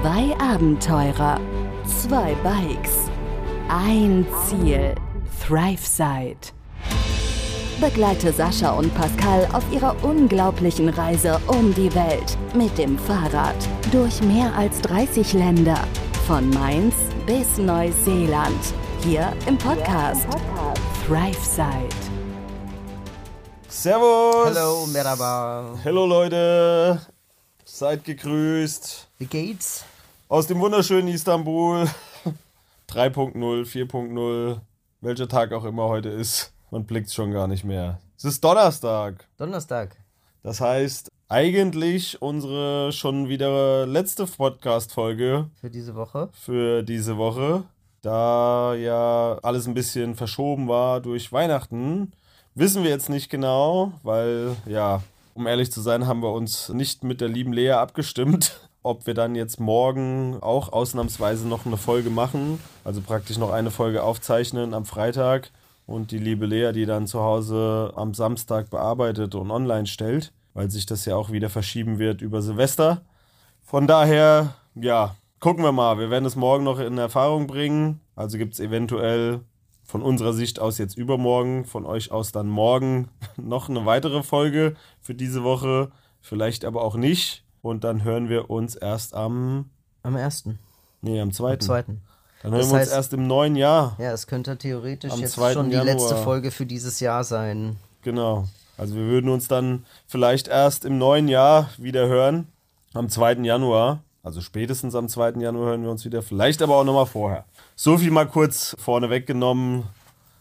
Zwei Abenteurer, zwei Bikes, ein Ziel, ThriveSide. Begleite Sascha und Pascal auf ihrer unglaublichen Reise um die Welt mit dem Fahrrad durch mehr als 30 Länder, von Mainz bis Neuseeland, hier im Podcast ThriveSide. Servus! Hallo, Merhaba. Hallo Leute! Seid gegrüßt Wie geht's? aus dem wunderschönen Istanbul. 3.0, 4.0, welcher Tag auch immer heute ist. Man blickt schon gar nicht mehr. Es ist Donnerstag. Donnerstag. Das heißt, eigentlich unsere schon wieder letzte Podcast-Folge Für diese Woche. für diese Woche. Da ja alles ein bisschen verschoben war durch Weihnachten, wissen wir jetzt nicht genau, weil, ja, um ehrlich zu sein, haben wir uns nicht mit der lieben Lea abgestimmt, ob wir dann jetzt morgen auch ausnahmsweise noch eine Folge machen, also praktisch noch eine Folge aufzeichnen am Freitag und die liebe Lea, die dann zu Hause am Samstag bearbeitet und online stellt, weil sich das ja auch wieder verschieben wird über Silvester. Von daher, ja, gucken wir mal. Wir werden es morgen noch in Erfahrung bringen. Also gibt es eventuell von unserer Sicht aus jetzt übermorgen, von euch aus dann morgen noch eine weitere Folge für diese Woche. Vielleicht aber auch nicht. Und dann hören wir uns erst am, Am 1. nee, am Am zweiten. 2. Dann hören Das wir uns heißt- erst im neuen Jahr. Ja, es könnte theoretisch Am jetzt 2. schon die Januar. letzte Folge für dieses Jahr sein. Genau. Also wir würden uns dann vielleicht erst im neuen Jahr wieder hören. Am 2. Januar. Also spätestens am 2. Januar hören wir uns wieder. Vielleicht aber auch nochmal vorher. So viel mal kurz vorne weggenommen.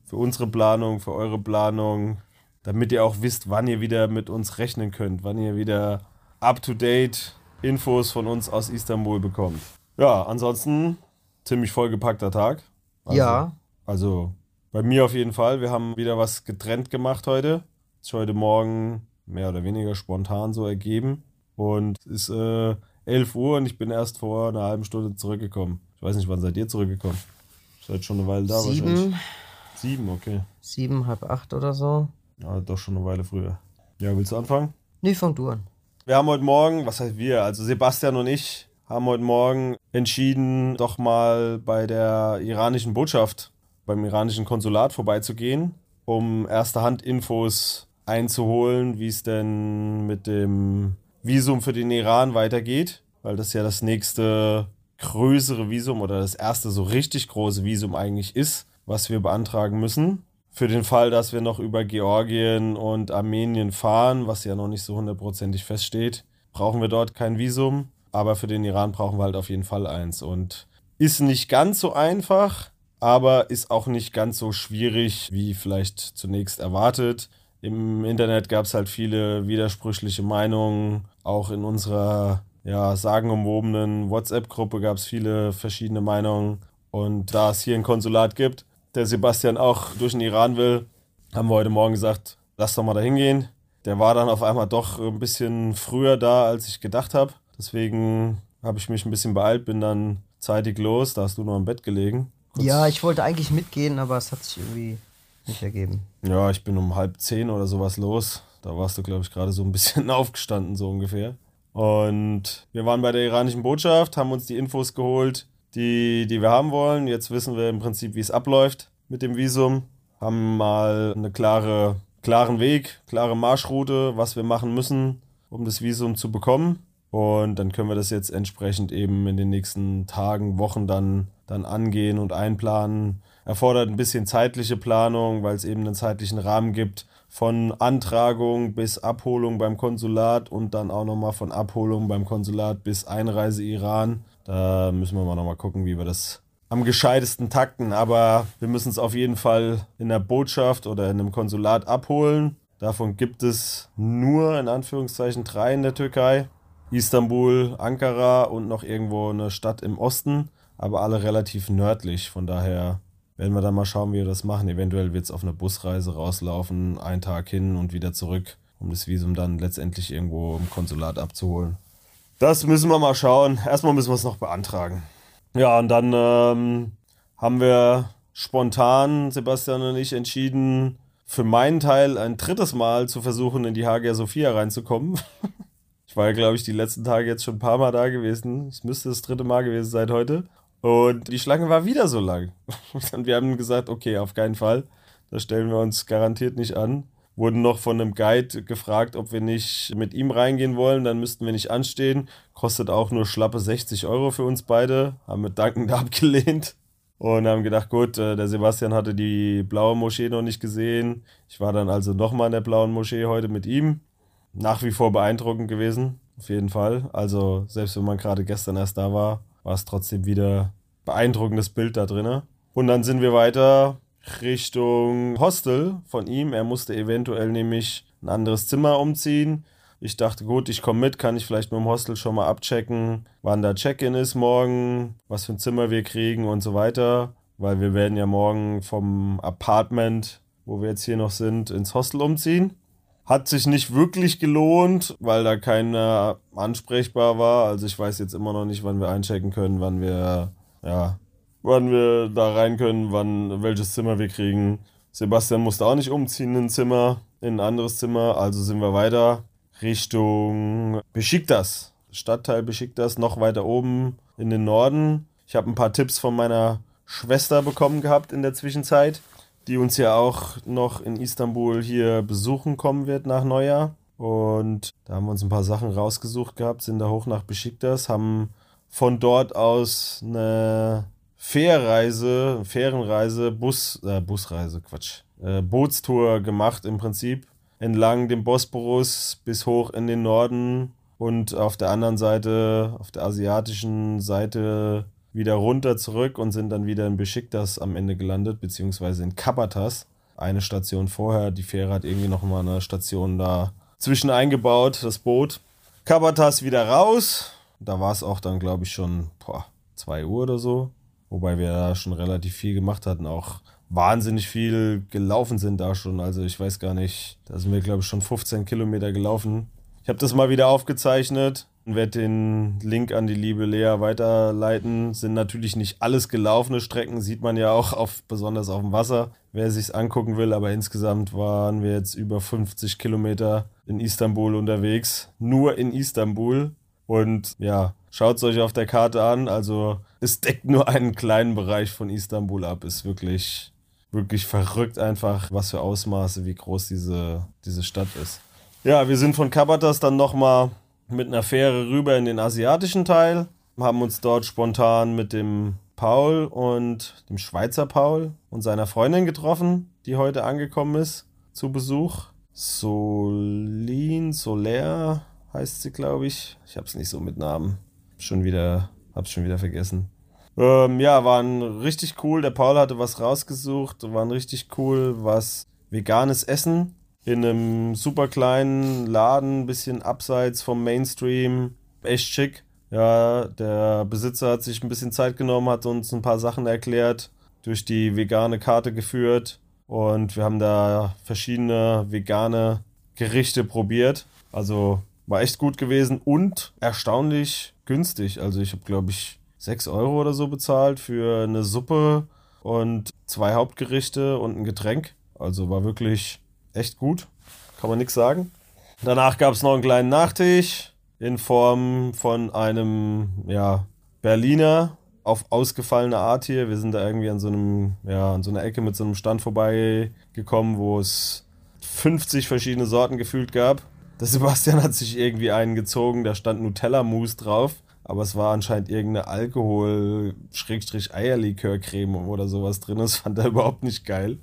Für unsere Planung, für eure Planung. Damit ihr auch wisst, wann ihr wieder mit uns rechnen könnt. Wann ihr wieder up-to-date Infos von uns aus Istanbul bekommt. Ja, ansonsten ziemlich vollgepackter Tag. Also, ja, also bei mir auf jeden Fall. Wir haben wieder was getrennt gemacht heute. Ist heute Morgen mehr oder weniger spontan so ergeben. Und es ist äh, 11 Uhr und ich bin erst vor einer halben Stunde zurückgekommen. Ich weiß nicht, wann seid ihr zurückgekommen? Seid schon eine Weile da wahrscheinlich. sieben, Sieben, okay. sieben, halb acht oder so. Ja, doch schon eine Weile früher. Ja, willst du anfangen? Nee, fang du an. Wir haben heute Morgen, was heißt wir, also Sebastian und ich haben heute Morgen entschieden, doch mal bei der iranischen Botschaft, beim iranischen Konsulat vorbeizugehen, um erste Hand Infos einzuholen, wie es denn mit dem Visum für den Iran weitergeht, weil das ja das nächste größere Visum oder das erste so richtig große Visum eigentlich ist, was wir beantragen müssen. Für den Fall, dass wir noch über Georgien und Armenien fahren, was ja noch nicht so hundertprozentig feststeht, brauchen wir dort kein Visum. Aber für den Iran brauchen wir halt auf jeden Fall eins. Und ist nicht ganz so einfach, aber ist auch nicht ganz so schwierig, wie vielleicht zunächst erwartet. Im Internet gab es halt viele widersprüchliche Meinungen. Auch in unserer ja, sagenumwobenen WhatsApp-Gruppe gab es viele verschiedene Meinungen. Und da es hier ein Konsulat gibt, der Sebastian auch durch den Iran will, haben wir heute Morgen gesagt, lass doch mal da hingehen. Der war dann auf einmal doch ein bisschen früher da, als ich gedacht habe. Deswegen habe ich mich ein bisschen beeilt, bin dann zeitig los. Da hast du noch im Bett gelegen. Kurz- Ja, ich wollte eigentlich mitgehen, aber es hat sich irgendwie nicht ergeben. Ja, ich bin um halb zehn oder sowas los. Da warst du, glaube ich, gerade so ein bisschen aufgestanden, so ungefähr. Und wir waren bei der iranischen Botschaft, haben uns die Infos geholt, die, die wir haben wollen. Jetzt wissen wir im Prinzip, wie es abläuft mit dem Visum. Haben mal eine klare, klaren Weg, klare Marschroute, was wir machen müssen, um das Visum zu bekommen. Und dann können wir das jetzt entsprechend eben in den nächsten Tagen, Wochen dann, dann angehen und einplanen. Erfordert ein bisschen zeitliche Planung, weil es eben einen zeitlichen Rahmen gibt von Antragung bis Abholung beim Konsulat und dann auch nochmal von Abholung beim Konsulat bis Einreise Iran. Da müssen wir mal nochmal gucken, wie wir das am gescheitesten takten. Aber wir müssen es auf jeden Fall in der Botschaft oder in einem Konsulat abholen. Davon gibt es nur in Anführungszeichen drei in der Türkei. Istanbul, Ankara und noch irgendwo eine Stadt im Osten, aber alle relativ nördlich. Von daher werden wir dann mal schauen, wie wir das machen. Eventuell wird es auf eine Busreise rauslaufen, einen Tag hin und wieder zurück, um das Visum dann letztendlich irgendwo im Konsulat abzuholen. Das müssen wir mal schauen. Erstmal müssen wir es noch beantragen. Ja, und dann ähm, haben wir spontan, Sebastian und ich, entschieden, für meinen Teil ein drittes Mal zu versuchen, in die Hagia Sophia reinzukommen. Ich war, glaube ich, die letzten Tage jetzt schon ein paar Mal da gewesen. Es müsste das dritte Mal gewesen sein heute. Und die Schlange war wieder so lang. Und wir haben gesagt, okay, auf keinen Fall. Da stellen wir uns garantiert nicht an. Wurden noch von einem Guide gefragt, ob wir nicht mit ihm reingehen wollen. Dann müssten wir nicht anstehen. Kostet auch nur schlappe 60 Euro für uns beide. Haben mit dankend abgelehnt. Und haben gedacht, gut, äh, der Sebastian hatte die blaue Moschee noch nicht gesehen. Ich war dann also nochmal in der blauen Moschee heute mit ihm. Nach wie vor beeindruckend gewesen, auf jeden Fall. Also selbst wenn man gerade gestern erst da war, war es trotzdem wieder beeindruckendes Bild da drin. Und dann sind wir weiter Richtung Hostel von ihm. Er musste eventuell nämlich ein anderes Zimmer umziehen. Ich dachte, gut, ich komme mit, kann ich vielleicht mit dem Hostel schon mal abchecken, wann der Check-in ist morgen, was für ein Zimmer wir kriegen und so weiter. Weil wir werden ja morgen vom Apartment, wo wir jetzt hier noch sind, ins Hostel umziehen. Hat sich nicht wirklich gelohnt, weil da keiner ansprechbar war. Also ich weiß jetzt immer noch nicht, wann wir einchecken können, wann wir, ja, wann wir da rein können, wann, welches Zimmer wir kriegen. Sebastian musste auch nicht umziehen in ein Zimmer, in ein anderes Zimmer, also sind wir weiter Richtung Besiktas. Stadtteil Besiktas, noch weiter oben in den Norden. Ich habe ein paar Tipps von meiner Schwester bekommen gehabt in der Zwischenzeit, die uns ja auch noch in Istanbul hier besuchen kommen wird nach Neujahr. Und da haben wir uns ein paar Sachen rausgesucht gehabt, sind da hoch nach Besiktas, haben von dort aus eine Fährreise, Fährenreise, Bus, äh, Busreise, Quatsch, äh, Bootstour gemacht im Prinzip entlang dem Bosporus bis hoch in den Norden und auf der anderen Seite, auf der asiatischen Seite wieder runter zurück und sind dann wieder in Besiktas am Ende gelandet, beziehungsweise in Kabatas. Eine Station vorher. Die Fähre hat irgendwie noch mal eine Station da zwischen eingebaut, das Boot. Kabatas wieder raus. Da war es auch dann, glaube ich, schon 2 Uhr oder so. Wobei wir da schon relativ viel gemacht hatten, auch wahnsinnig viel gelaufen sind da schon. Also ich weiß gar nicht, da sind wir, glaube ich, schon 15 Kilometer gelaufen. Ich habe das mal wieder aufgezeichnet und werde den Link an die liebe Lea weiterleiten. Sind natürlich nicht alles gelaufene Strecken, sieht man ja auch auf, besonders auf dem Wasser, wer sich's angucken will. Aber insgesamt waren wir jetzt über 50 Kilometer in Istanbul unterwegs. Nur in Istanbul. Und ja, schaut es euch auf der Karte an. Also es deckt nur einen kleinen Bereich von Istanbul ab. Ist wirklich wirklich verrückt einfach, was für Ausmaße, wie groß diese, diese Stadt ist. Ja, wir sind von Kabatas dann nochmal mit einer Fähre rüber in den asiatischen Teil, haben uns dort spontan mit dem Paul und dem Schweizer Paul und seiner Freundin getroffen, die heute angekommen ist zu Besuch. Solin, Soler heißt sie, glaube ich. Ich habe es nicht so mit Namen. Schon wieder, hab's schon wieder vergessen. Ähm, ja, waren richtig cool. Der Paul hatte was rausgesucht, waren richtig cool, was veganes Essen in einem super kleinen Laden, bisschen abseits vom Mainstream, echt schick. Ja, der Besitzer hat sich ein bisschen Zeit genommen, hat uns ein paar Sachen erklärt, durch die vegane Karte geführt und wir haben da verschiedene vegane Gerichte probiert. Also war echt gut gewesen und erstaunlich günstig. Also ich habe, glaube ich, 6 Euro oder so bezahlt für eine Suppe und zwei Hauptgerichte und ein Getränk. Also war wirklich echt gut. Kann man nichts sagen. Danach gab es noch einen kleinen Nachtisch in Form von einem ja, Berliner auf ausgefallene Art hier. Wir sind da irgendwie an so einem, ja, an so einer Ecke mit so einem Stand vorbeigekommen, wo es 50 verschiedene Sorten gefühlt gab. Der Sebastian hat sich irgendwie einen gezogen, da stand Nutella-Mousse drauf aber es war anscheinend irgendeine Alkohol-Eierlikör-Creme oder sowas drin. Das fand er überhaupt nicht geil.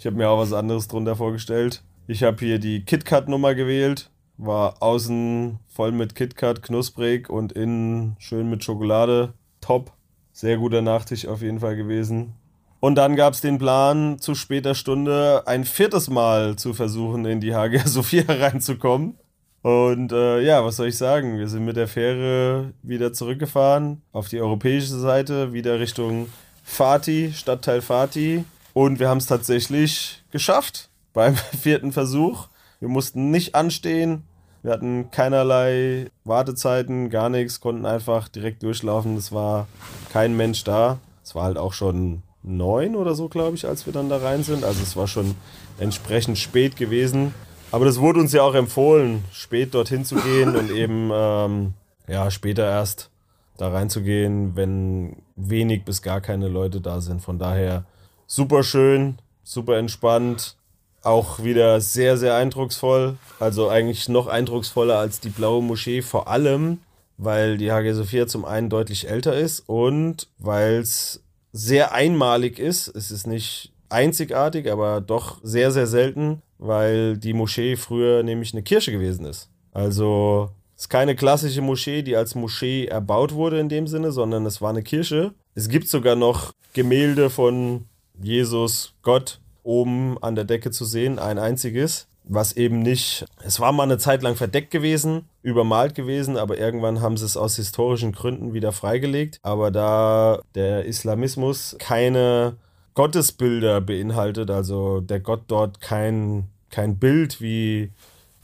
Ich habe mir auch was anderes drunter vorgestellt. Ich habe hier die KitKat-Nummer gewählt. War außen voll mit KitKat, knusprig und innen schön mit Schokolade. Top. Sehr guter Nachtisch auf jeden Fall gewesen. Und dann gab es den Plan, zu später Stunde ein viertes Mal zu versuchen, in die Hagia Sophia reinzukommen. Und äh, ja, was soll ich sagen? Wir sind mit der Fähre wieder zurückgefahren auf die europäische Seite, wieder Richtung Fatih, Stadtteil Fatih. Und wir haben es tatsächlich geschafft beim vierten Versuch. Wir mussten nicht anstehen. Wir hatten keinerlei Wartezeiten, gar nichts, konnten einfach direkt durchlaufen. Es war kein Mensch da. Es war halt auch schon neun oder so, glaube ich, als wir dann da rein sind. Also es war schon entsprechend spät gewesen. Aber das wurde uns ja auch empfohlen, spät dorthin zu gehen und eben ähm, ja, später erst da reinzugehen, wenn wenig bis gar keine Leute da sind. Von daher super schön, super entspannt, auch wieder sehr, sehr eindrucksvoll. Also eigentlich noch eindrucksvoller als die blaue Moschee, vor allem, weil die Hagia Sophia zum einen deutlich älter ist und weil es sehr einmalig ist. Es ist nicht einzigartig, aber doch sehr, sehr selten, weil die Moschee früher nämlich eine Kirche gewesen ist. Also es ist keine klassische Moschee, die als Moschee erbaut wurde in dem Sinne, sondern es war eine Kirche. Es gibt sogar noch Gemälde von Jesus, Gott, oben an der Decke zu sehen, ein einziges, was eben nicht, es war mal eine Zeit lang verdeckt gewesen, übermalt gewesen, aber irgendwann haben sie es aus historischen Gründen wieder freigelegt. Aber da der Islamismus keine Gottesbilder beinhaltet, also der Gott dort kein, kein Bild wie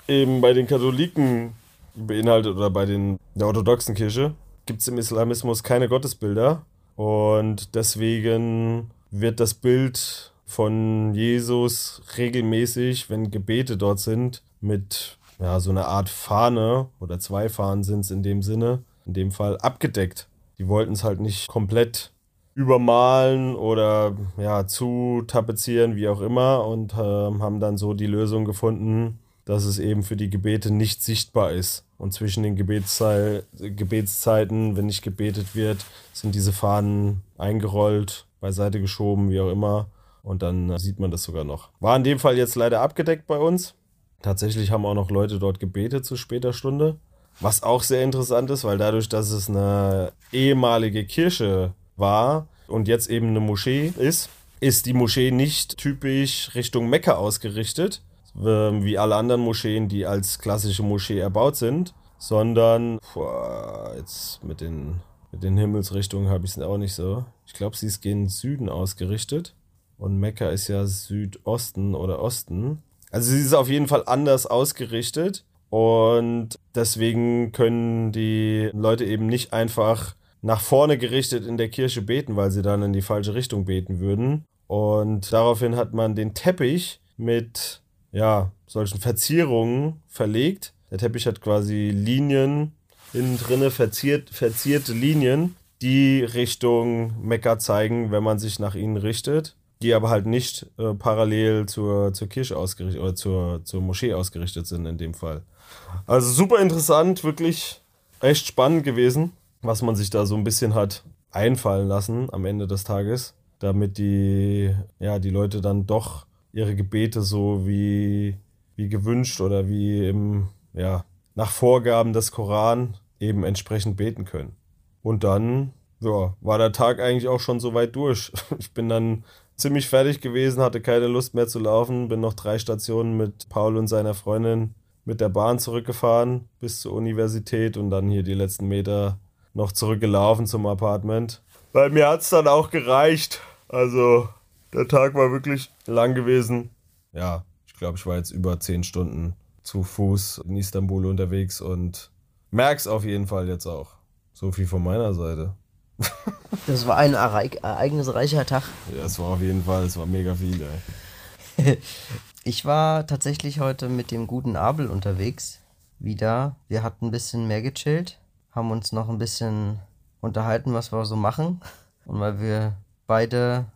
eben bei den Katholiken beinhaltet oder bei den, der orthodoxen Kirche, gibt es im Islamismus keine Gottesbilder. Und deswegen wird das Bild von Jesus regelmäßig, wenn Gebete dort sind, mit ja, so einer Art Fahne oder zwei Fahnen sind es in dem Sinne, in dem Fall abgedeckt. Die wollten es halt nicht komplett übermalen oder ja, zu tapezieren, wie auch immer, und äh, haben dann so die Lösung gefunden, dass es eben für die Gebete nicht sichtbar ist. Und zwischen den Gebetszei Gebetszeiten, wenn nicht gebetet wird, sind diese Fahnen eingerollt, beiseite geschoben, wie auch immer. Und dann äh, sieht man das sogar noch. War in dem Fall jetzt leider abgedeckt bei uns. Tatsächlich haben auch noch Leute dort gebetet zu später Stunde. Was auch sehr interessant ist, weil dadurch, dass es eine ehemalige Kirche war und jetzt eben eine Moschee ist, ist die Moschee nicht typisch Richtung Mekka ausgerichtet, wie alle anderen Moscheen, die als klassische Moschee erbaut sind, sondern boah, jetzt mit den, mit den Himmelsrichtungen habe ich es auch nicht so. Ich glaube, sie ist gen Süden ausgerichtet und Mekka ist ja Südosten oder Osten. Also sie ist auf jeden Fall anders ausgerichtet und deswegen können die Leute eben nicht einfach nach vorne gerichtet in der Kirche beten, weil sie dann in die falsche Richtung beten würden. Und daraufhin hat man den Teppich mit ja, solchen Verzierungen verlegt. Der Teppich hat quasi Linien innen drinne, verziert, verzierte Linien, die Richtung Mekka zeigen, wenn man sich nach ihnen richtet, die aber halt nicht äh, parallel zur, zur Kirche ausgerichtet oder zur, zur Moschee ausgerichtet sind in dem Fall. Also super interessant, wirklich echt spannend gewesen, was man sich da so ein bisschen hat einfallen lassen am Ende des Tages, damit die, ja, die Leute dann doch ihre Gebete so wie, wie gewünscht oder wie im, ja, nach Vorgaben des Koran eben entsprechend beten können. Und dann ja, war der Tag eigentlich auch schon so weit durch. Ich bin dann ziemlich fertig gewesen, hatte keine Lust mehr zu laufen, bin noch drei Stationen mit Paul und seiner Freundin mit der Bahn zurückgefahren bis zur Universität und dann hier die letzten Meter noch zurückgelaufen zum Apartment. Weil mir hat es dann auch gereicht. Also der Tag war wirklich lang gewesen. Ja, ich glaube, ich war jetzt über zehn Stunden zu Fuß in Istanbul unterwegs und merk's auf jeden Fall jetzt auch. So viel von meiner Seite. Das war ein ereignisreicher Tag. Ja, es war auf jeden Fall, es war mega viel, ey. Ich war tatsächlich heute mit dem guten Abel unterwegs. Wieder. Wir hatten ein bisschen mehr gechillt, haben uns noch ein bisschen unterhalten, was wir so machen. Und weil wir beide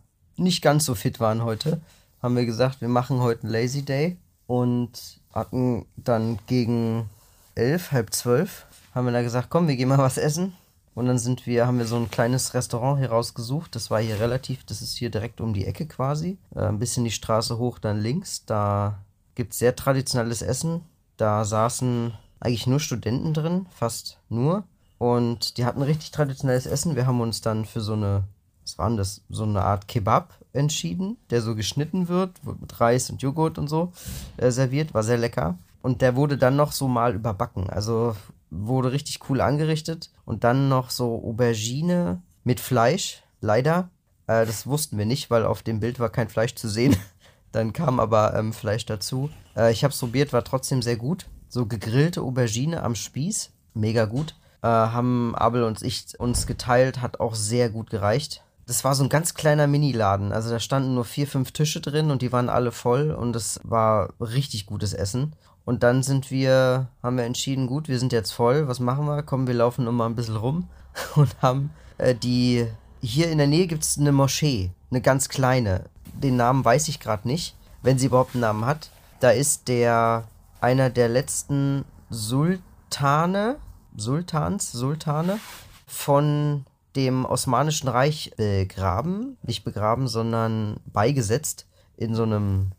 nicht ganz so fit waren heute, haben wir gesagt, wir machen heute einen Lazy Day und hatten dann gegen elf, halb zwölf, haben wir da gesagt, komm, wir gehen mal was essen. Und dann sind wir, haben wir so ein kleines Restaurant hier rausgesucht. Das war hier relativ, das ist hier direkt um die Ecke quasi. Äh, ein bisschen die Straße hoch, dann links. Da gibt es sehr traditionelles Essen. Da saßen eigentlich nur Studenten drin, fast nur. Und die hatten richtig traditionelles Essen. Wir haben uns dann für so eine was war denn das, so eine Art Kebab entschieden, der so geschnitten wird, mit Reis und Joghurt und so äh, serviert, war sehr lecker. Und der wurde dann noch so mal überbacken, also wurde richtig cool angerichtet. Und dann noch so Aubergine mit Fleisch, leider. Äh, das wussten wir nicht, weil auf dem Bild war kein Fleisch zu sehen. dann kam aber ähm, Fleisch dazu. Äh, ich habe es probiert, war trotzdem sehr gut. So gegrillte Aubergine am Spieß, mega gut. Äh, haben Abel und ich uns geteilt, hat auch sehr gut gereicht das war so ein ganz kleiner Miniladen. Also da standen nur vier, fünf Tische drin und die waren alle voll und es war richtig gutes Essen. Und dann sind wir, haben wir entschieden, gut, wir sind jetzt voll, was machen wir? Komm, wir laufen noch mal ein bisschen rum und haben äh, die, hier in der Nähe gibt es eine Moschee, eine ganz kleine. Den Namen weiß ich gerade nicht, wenn sie überhaupt einen Namen hat. Da ist der, einer der letzten Sultane, Sultans, Sultane von dem Osmanischen Reich begraben, nicht begraben, sondern beigesetzt in so einem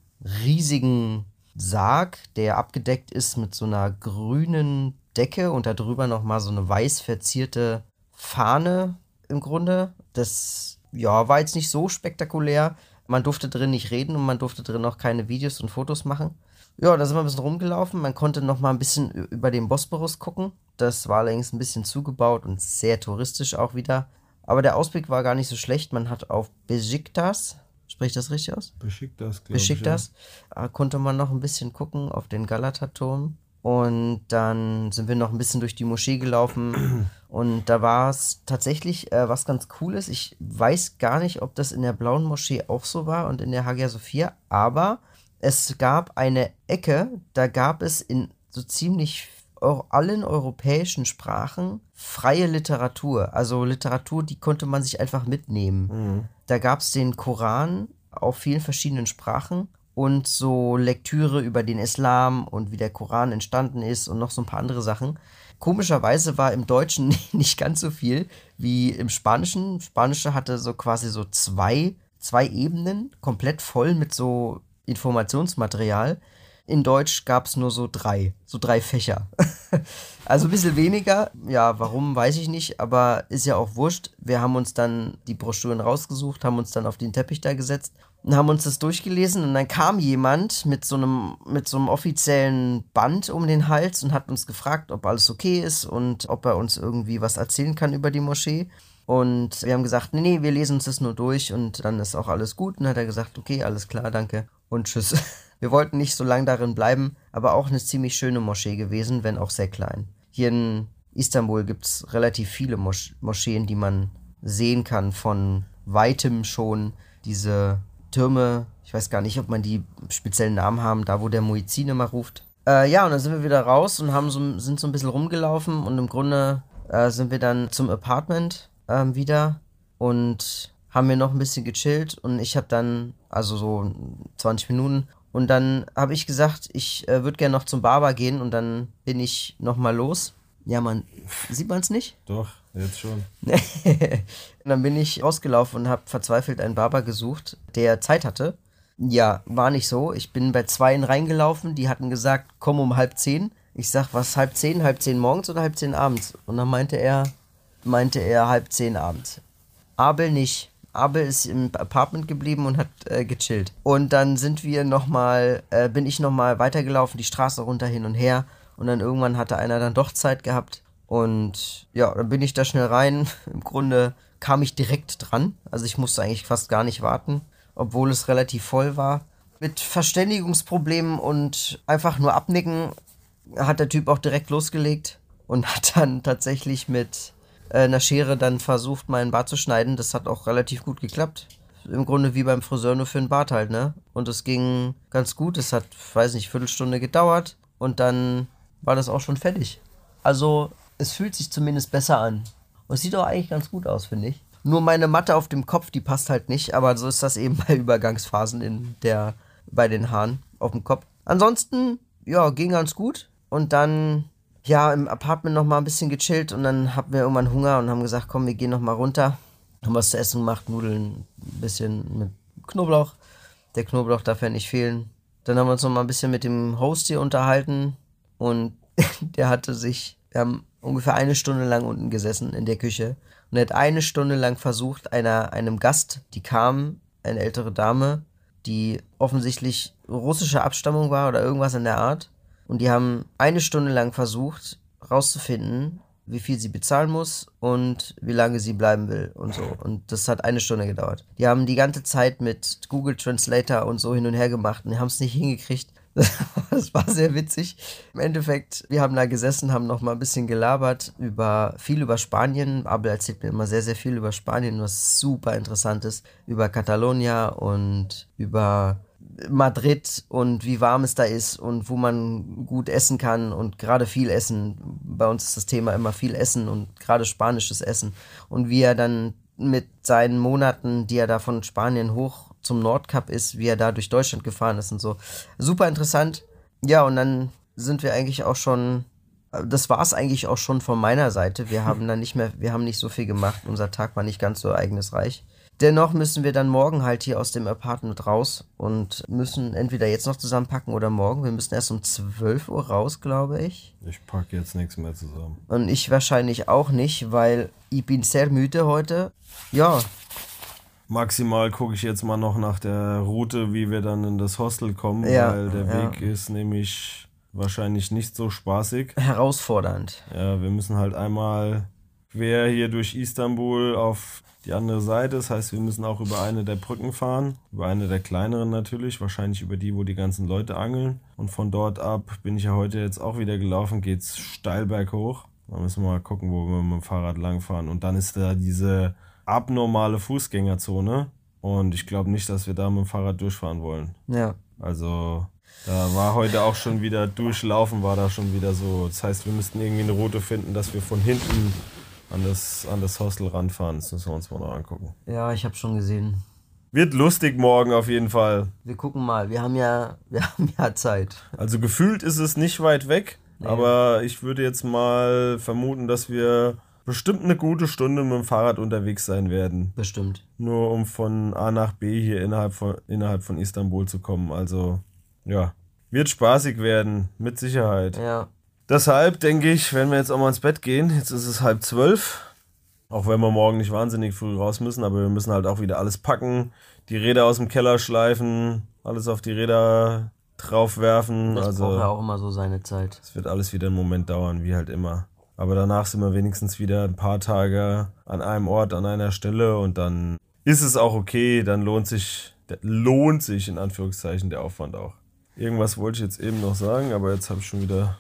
riesigen Sarg, der abgedeckt ist mit so einer grünen Decke und darüber nochmal so eine weiß verzierte Fahne im Grunde. Das ja, war jetzt nicht so spektakulär. Man durfte drin nicht reden und man durfte drin auch keine Videos und Fotos machen. Ja, da sind wir ein bisschen rumgelaufen. Man konnte noch mal ein bisschen über den Bosporus gucken. Das war allerdings ein bisschen zugebaut und sehr touristisch auch wieder. Aber der Ausblick war gar nicht so schlecht. Man hat auf Besiktas, spricht das richtig aus? Besiktas, glaube Besiktas, ja. konnte man noch ein bisschen gucken auf den Galata-Turm. Und dann sind wir noch ein bisschen durch die Moschee gelaufen. Und da war es tatsächlich äh, was ganz Cooles. Ich weiß gar nicht, ob das in der blauen Moschee auch so war und in der Hagia Sophia. Aber es gab eine Ecke, da gab es in so ziemlich allen europäischen Sprachen freie Literatur. Also Literatur, die konnte man sich einfach mitnehmen. Mhm. Da gab es den Koran auf vielen verschiedenen Sprachen und so Lektüre über den Islam und wie der Koran entstanden ist und noch so ein paar andere Sachen. Komischerweise war im Deutschen nicht ganz so viel wie im Spanischen. Spanische hatte so quasi so zwei, zwei Ebenen, komplett voll mit so Informationsmaterial. In Deutsch gab es nur so drei, so drei Fächer. also ein bisschen weniger. Ja, warum, weiß ich nicht, aber ist ja auch wurscht. Wir haben uns dann die Broschüren rausgesucht, haben uns dann auf den Teppich da gesetzt und haben uns das durchgelesen und dann kam jemand mit so einem, mit so einem offiziellen Band um den Hals und hat uns gefragt, ob alles okay ist und ob er uns irgendwie was erzählen kann über die Moschee. Und wir haben gesagt, nee, nee, wir lesen uns das nur durch und dann ist auch alles gut. Und dann hat er gesagt, okay, alles klar, danke und tschüss. Wir wollten nicht so lange darin bleiben, aber auch eine ziemlich schöne Moschee gewesen, wenn auch sehr klein. Hier in Istanbul gibt es relativ viele Mosch Moscheen, die man sehen kann, von weitem schon. Diese Türme, ich weiß gar nicht, ob man die speziellen Namen haben, da wo der Muizin immer ruft. Äh, ja, und dann sind wir wieder raus und haben so, sind so ein bisschen rumgelaufen und im Grunde äh, sind wir dann zum Apartment äh, wieder und haben wir noch ein bisschen gechillt und ich habe dann, also so 20 Minuten, und dann habe ich gesagt, ich äh, würde gerne noch zum Barber gehen und dann bin ich nochmal los. Ja, man, sieht man es nicht? Doch, jetzt schon. dann bin ich rausgelaufen und habe verzweifelt einen Barber gesucht, der Zeit hatte. Ja, war nicht so. Ich bin bei zweien reingelaufen, die hatten gesagt, komm um halb zehn. Ich sag, was, halb zehn, halb zehn morgens oder halb zehn abends? Und dann meinte er, meinte er halb zehn abends. Abel nicht. Abel ist im Apartment geblieben und hat äh, gechillt. Und dann sind wir nochmal, äh, bin ich nochmal weitergelaufen, die Straße runter hin und her. Und dann irgendwann hatte einer dann doch Zeit gehabt. Und ja, dann bin ich da schnell rein. Im Grunde kam ich direkt dran. Also ich musste eigentlich fast gar nicht warten, obwohl es relativ voll war. Mit Verständigungsproblemen und einfach nur abnicken hat der Typ auch direkt losgelegt und hat dann tatsächlich mit einer Schere dann versucht, meinen Bart zu schneiden. Das hat auch relativ gut geklappt. Im Grunde wie beim Friseur nur für den Bart halt, ne? Und es ging ganz gut. Es hat, weiß nicht, Viertelstunde gedauert und dann war das auch schon fertig. Also, es fühlt sich zumindest besser an. Und es sieht auch eigentlich ganz gut aus, finde ich. Nur meine Matte auf dem Kopf, die passt halt nicht, aber so ist das eben bei Übergangsphasen in der, bei den Haaren auf dem Kopf. Ansonsten, ja, ging ganz gut. Und dann ja, im Apartment noch mal ein bisschen gechillt und dann hatten wir irgendwann Hunger und haben gesagt, komm, wir gehen noch mal runter. Haben was zu essen gemacht, Nudeln, ein bisschen mit Knoblauch. Der Knoblauch darf ja nicht fehlen. Dann haben wir uns noch mal ein bisschen mit dem Host hier unterhalten und der hatte sich, wir haben ungefähr eine Stunde lang unten gesessen in der Küche und er hat eine Stunde lang versucht, einer, einem Gast, die kam, eine ältere Dame, die offensichtlich russischer Abstammung war oder irgendwas in der Art, und die haben eine Stunde lang versucht, rauszufinden, wie viel sie bezahlen muss und wie lange sie bleiben will und so. Und das hat eine Stunde gedauert. Die haben die ganze Zeit mit Google Translator und so hin und her gemacht und haben es nicht hingekriegt, Das war sehr witzig. Im Endeffekt, wir haben da gesessen, haben noch mal ein bisschen gelabert über viel über Spanien. Abel erzählt mir immer sehr, sehr viel über Spanien, was super interessant ist. Über Catalonia und über Madrid und wie warm es da ist und wo man gut essen kann und gerade viel essen. Bei uns ist das Thema immer viel Essen und gerade spanisches Essen. Und wie er dann mit seinen Monaten, die er da von Spanien hoch zum Nordkap ist, wie er da durch Deutschland gefahren ist und so. Super interessant. Ja, und dann sind wir eigentlich auch schon, das war es eigentlich auch schon von meiner Seite. Wir haben dann nicht mehr, wir haben nicht so viel gemacht. Unser Tag war nicht ganz so ereignisreich. Dennoch müssen wir dann morgen halt hier aus dem Apartment raus und müssen entweder jetzt noch zusammenpacken oder morgen. Wir müssen erst um 12 Uhr raus, glaube ich. Ich packe jetzt nichts mehr zusammen. Und ich wahrscheinlich auch nicht, weil ich bin sehr müde heute. Ja, Maximal gucke ich jetzt mal noch nach der Route, wie wir dann in das Hostel kommen, Ja, weil der ja. Weg ist nämlich wahrscheinlich nicht so spaßig. herausfordernd. Ja, wir müssen halt einmal quer hier durch Istanbul auf die andere Seite. Das heißt, wir müssen auch über eine der Brücken fahren. Über eine der kleineren natürlich. Wahrscheinlich über die, wo die ganzen Leute angeln. Und von dort ab bin ich ja heute jetzt auch wieder gelaufen. Geht's steil berghoch. Da müssen wir mal gucken, wo wir mit dem Fahrrad langfahren. Und dann ist da diese abnormale Fußgängerzone. Und ich glaube nicht, dass wir da mit dem Fahrrad durchfahren wollen. Ja. Also da war heute auch schon wieder durchlaufen, war da schon wieder so. Das heißt, wir müssten irgendwie eine Route finden, dass wir von hinten an das, an das Hostel ranfahren. Das müssen wir uns mal noch angucken. Ja, ich habe schon gesehen. Wird lustig morgen auf jeden Fall. Wir gucken mal. Wir haben ja, wir haben ja Zeit. Also gefühlt ist es nicht weit weg, aber ich würde jetzt mal vermuten, dass wir bestimmt eine gute Stunde mit dem Fahrrad unterwegs sein werden. Bestimmt. Nur um von A nach B hier innerhalb von, innerhalb von Istanbul zu kommen. Also ja, wird spaßig werden, mit Sicherheit. Ja. Deshalb denke ich, wenn wir jetzt auch mal ins Bett gehen, jetzt ist es halb zwölf, auch wenn wir morgen nicht wahnsinnig früh raus müssen, aber wir müssen halt auch wieder alles packen, die Räder aus dem Keller schleifen, alles auf die Räder draufwerfen. Das also braucht ja auch immer so seine Zeit. es wird alles wieder einen Moment dauern, wie halt immer. Aber danach sind wir wenigstens wieder ein paar Tage an einem Ort, an einer Stelle und dann ist es auch okay, dann lohnt sich, lohnt sich in Anführungszeichen der Aufwand auch. Irgendwas wollte ich jetzt eben noch sagen, aber jetzt habe ich schon wieder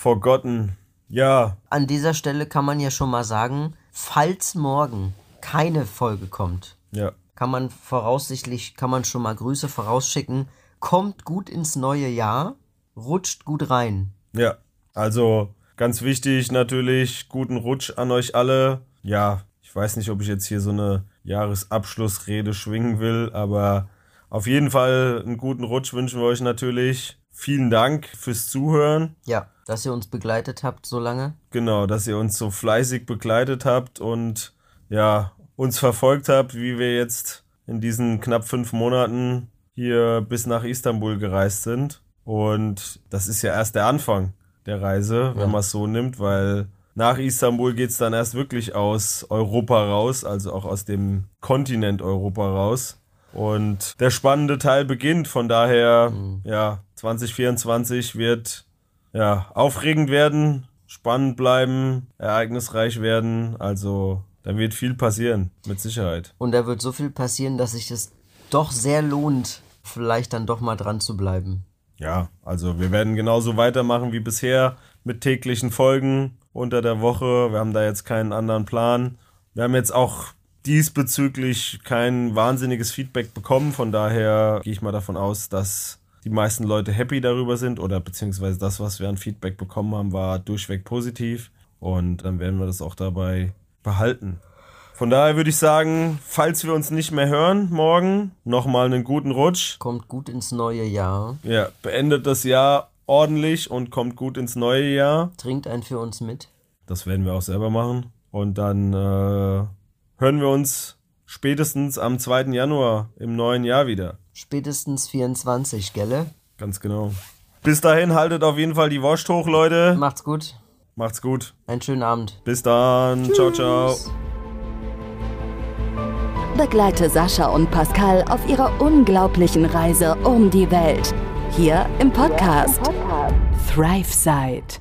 forgotten. Ja, An dieser Stelle kann man ja schon mal sagen, falls morgen keine Folge kommt, ja, kann man voraussichtlich, kann man schon mal Grüße vorausschicken. Kommt gut ins neue Jahr, rutscht gut rein. ja. Also ganz wichtig natürlich, guten Rutsch an euch alle. Ja, ich weiß nicht, ob ich jetzt hier so eine Jahresabschlussrede schwingen will, aber auf jeden Fall einen guten Rutsch wünschen wir euch natürlich. Vielen Dank fürs Zuhören. Ja, dass ihr uns begleitet habt so lange. Genau, dass ihr uns so fleißig begleitet habt und ja, uns verfolgt habt, wie wir jetzt in diesen knapp fünf Monaten hier bis nach Istanbul gereist sind. Und das ist ja erst der Anfang der Reise, wenn man es so nimmt, weil nach Istanbul geht's dann erst wirklich aus Europa raus, also auch aus dem Kontinent Europa raus. Und der spannende Teil beginnt, von daher, ja, 2024 wird ja, aufregend werden, spannend bleiben, ereignisreich werden. Also da wird viel passieren, mit Sicherheit. Und da wird so viel passieren, dass sich das doch sehr lohnt, vielleicht dann doch mal dran zu bleiben. Ja, also wir werden genauso weitermachen wie bisher mit täglichen Folgen unter der Woche. Wir haben da jetzt keinen anderen Plan. Wir haben jetzt auch diesbezüglich kein wahnsinniges Feedback bekommen. Von daher gehe ich mal davon aus, dass die meisten Leute happy darüber sind oder beziehungsweise das, was wir an Feedback bekommen haben, war durchweg positiv. Und dann werden wir das auch dabei behalten. Von daher würde ich sagen, falls wir uns nicht mehr hören morgen, nochmal einen guten Rutsch. Kommt gut ins neue Jahr. Ja, beendet das Jahr ordentlich und kommt gut ins neue Jahr. Trinkt ein für uns mit. Das werden wir auch selber machen. Und dann äh, hören wir uns spätestens am 2. Januar im neuen Jahr wieder. Spätestens 24, gelle? Ganz genau. Bis dahin haltet auf jeden Fall die Wurst hoch, Leute. Macht's gut. Macht's gut. Einen schönen Abend. Bis dann. Ciao, ciao. Begleite Sascha und Pascal auf ihrer unglaublichen Reise um die Welt. Hier im Podcast ThriveSide.